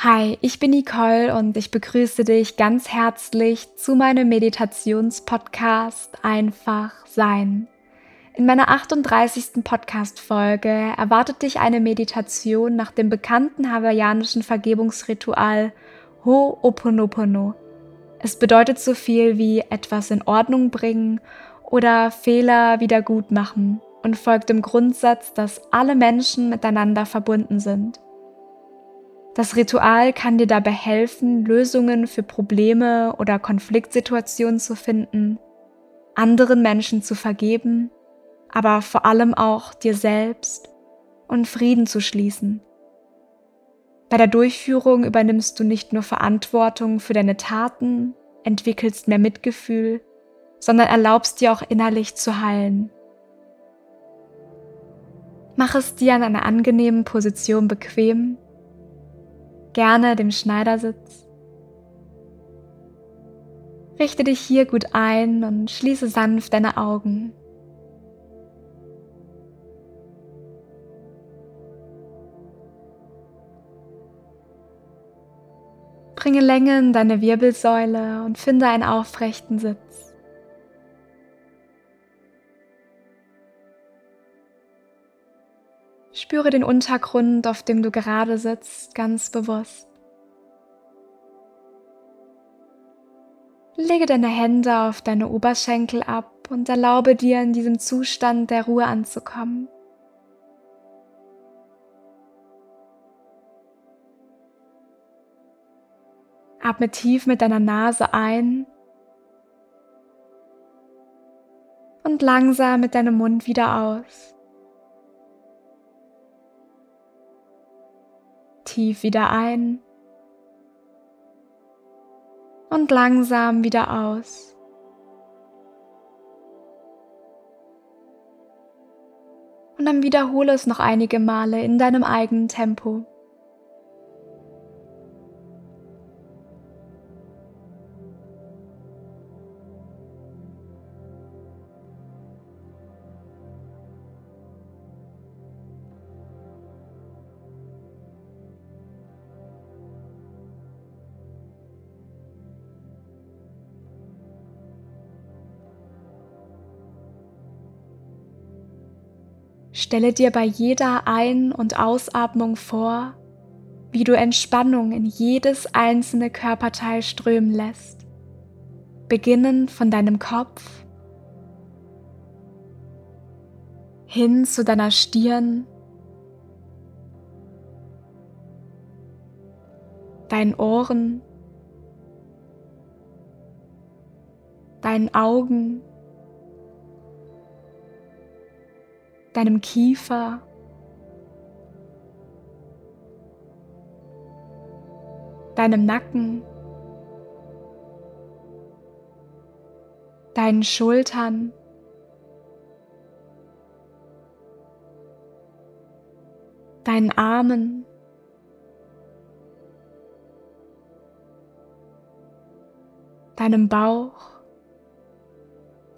Hi, ich bin Nicole und ich begrüße dich ganz herzlich zu meinem Meditationspodcast Einfach Sein. In meiner 38. Podcast-Folge erwartet dich eine Meditation nach dem bekannten hawaiianischen Vergebungsritual Ho'oponopono. Es bedeutet so viel wie etwas in Ordnung bringen oder Fehler wieder gut machen und folgt dem Grundsatz, dass alle Menschen miteinander verbunden sind. Das Ritual kann dir dabei helfen, Lösungen für Probleme oder Konfliktsituationen zu finden, anderen Menschen zu vergeben, aber vor allem auch dir selbst und Frieden zu schließen. Bei der Durchführung übernimmst du nicht nur Verantwortung für deine Taten, entwickelst mehr Mitgefühl, sondern erlaubst dir auch innerlich zu heilen. Mach es dir an einer angenehmen Position bequem gerne dem Schneidersitz. Richte dich hier gut ein und schließe sanft deine Augen. Bringe Länge in deine Wirbelsäule und finde einen aufrechten Sitz. Spüre den Untergrund, auf dem du gerade sitzt, ganz bewusst. Lege deine Hände auf deine Oberschenkel ab und erlaube dir in diesem Zustand der Ruhe anzukommen. Atme tief mit deiner Nase ein und langsam mit deinem Mund wieder aus. Tief wieder ein und langsam wieder aus. Und dann wiederhole es noch einige Male in deinem eigenen Tempo. Stelle dir bei jeder Ein- und Ausatmung vor, wie du Entspannung in jedes einzelne Körperteil strömen lässt, beginnend von deinem Kopf hin zu deiner Stirn, deinen Ohren, deinen Augen, deinem Kiefer, deinem Nacken, deinen Schultern, deinen Armen, deinem Bauch.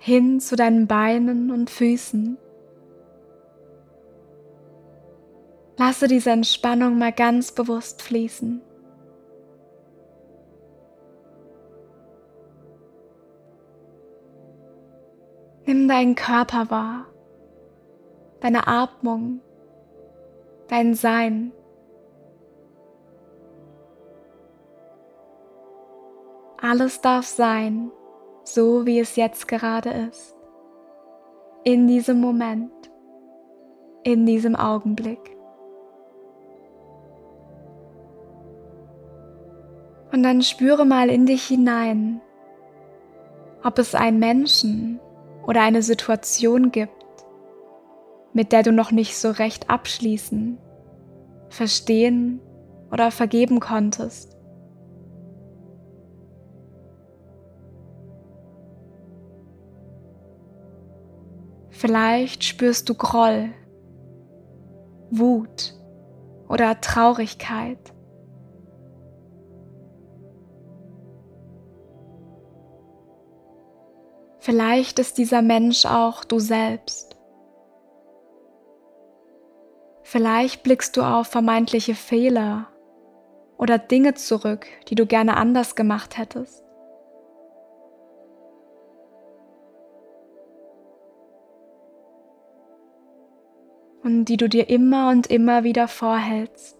Hin zu deinen Beinen und Füßen. Lasse diese Entspannung mal ganz bewusst fließen. Nimm deinen Körper wahr, deine Atmung, dein Sein. Alles darf sein, so wie es jetzt gerade ist. In diesem Moment, in diesem Augenblick. Und dann spüre mal in dich hinein, ob es einen Menschen oder eine Situation gibt, mit der du noch nicht so recht abschließen, verstehen oder vergeben konntest. Vielleicht spürst du Groll, Wut oder Traurigkeit. Vielleicht ist dieser Mensch auch du selbst. Vielleicht blickst du auf vermeintliche Fehler oder Dinge zurück, die du gerne anders gemacht hättest. Und die du dir immer und immer wieder vorhältst.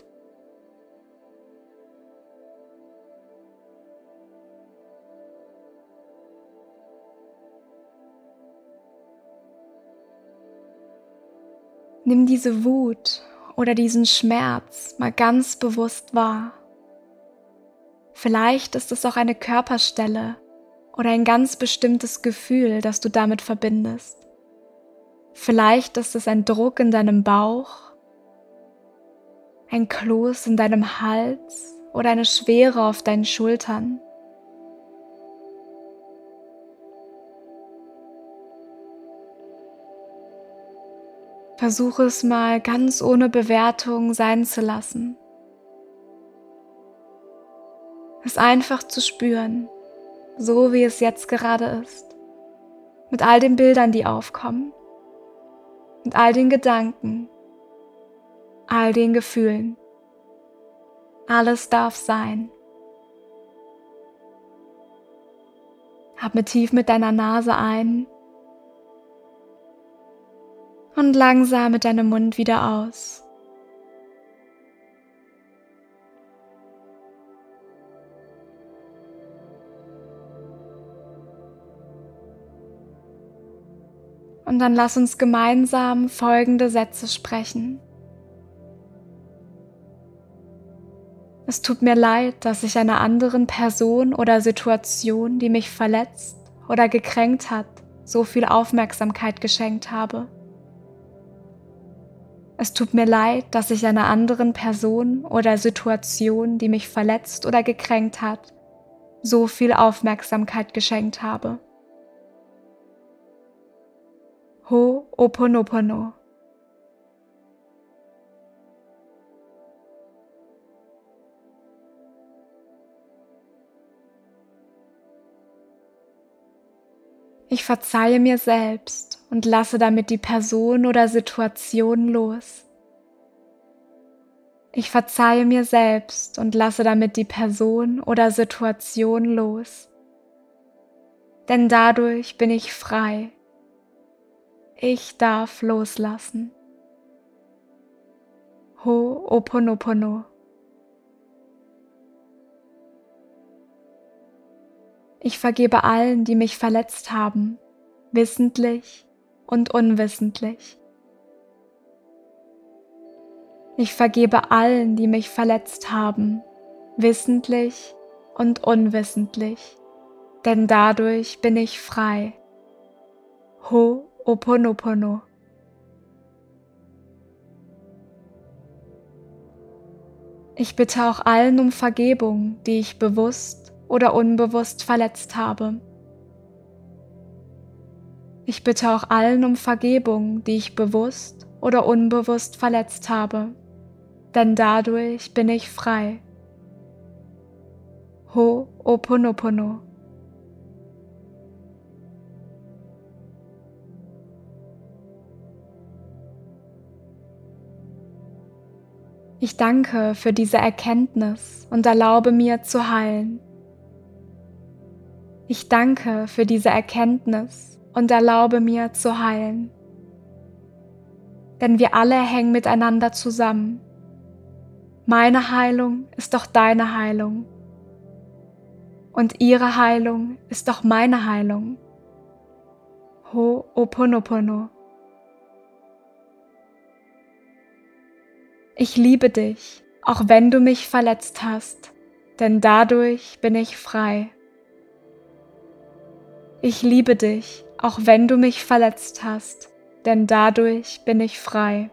Nimm diese Wut oder diesen Schmerz mal ganz bewusst wahr. Vielleicht ist es auch eine Körperstelle oder ein ganz bestimmtes Gefühl, das du damit verbindest. Vielleicht ist es ein Druck in deinem Bauch, ein Kloß in deinem Hals oder eine Schwere auf deinen Schultern. Versuche es mal ganz ohne Bewertung sein zu lassen. Es einfach zu spüren, so wie es jetzt gerade ist. Mit all den Bildern, die aufkommen. Mit all den Gedanken. All den Gefühlen. Alles darf sein. Atme tief mit deiner Nase ein und langsam mit deinem Mund wieder aus. Und dann lass uns gemeinsam folgende Sätze sprechen. Es tut mir leid, dass ich einer anderen Person oder Situation, die mich verletzt oder gekränkt hat, so viel Aufmerksamkeit geschenkt habe. Es tut mir leid, dass ich einer anderen Person oder Situation, die mich verletzt oder gekränkt hat, so viel Aufmerksamkeit geschenkt habe. Ho'oponopono. Ich verzeihe mir selbst und lasse damit die Person oder Situation los. Ich verzeihe mir selbst und lasse damit die Person oder Situation los. Denn dadurch bin ich frei ich darf loslassen. Ho'oponopono. Ich vergebe allen, die mich verletzt haben, wissentlich und unwissentlich. Ich vergebe allen, die mich verletzt haben, wissentlich und unwissentlich, denn dadurch bin ich frei. Ho Oponopono. Ich bitte auch allen um Vergebung, die ich bewusst oder unbewusst verletzt habe. Ich bitte auch allen um Vergebung, die ich bewusst oder unbewusst verletzt habe, denn dadurch bin ich frei. Ho Oponopono. Ich danke für diese Erkenntnis und erlaube mir zu heilen. Ich danke für diese Erkenntnis und erlaube mir zu heilen. Denn wir alle hängen miteinander zusammen. Meine Heilung ist doch deine Heilung. Und ihre Heilung ist doch meine Heilung. Ho'oponopono. Ich liebe dich, auch wenn du mich verletzt hast, denn dadurch bin ich frei. Ich liebe dich, auch wenn du mich verletzt hast, denn dadurch bin ich frei.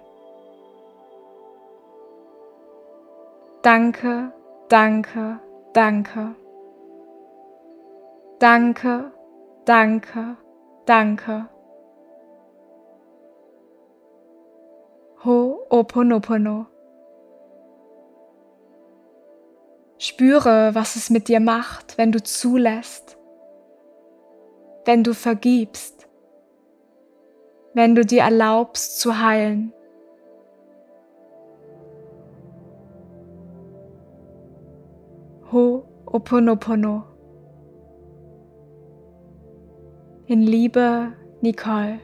Danke, danke, danke. Danke, danke, danke. Ho'oponopono. Spüre, was es mit dir macht, wenn du zulässt, wenn du vergibst, wenn du dir erlaubst zu heilen. Oponopono. In Liebe, Nicole.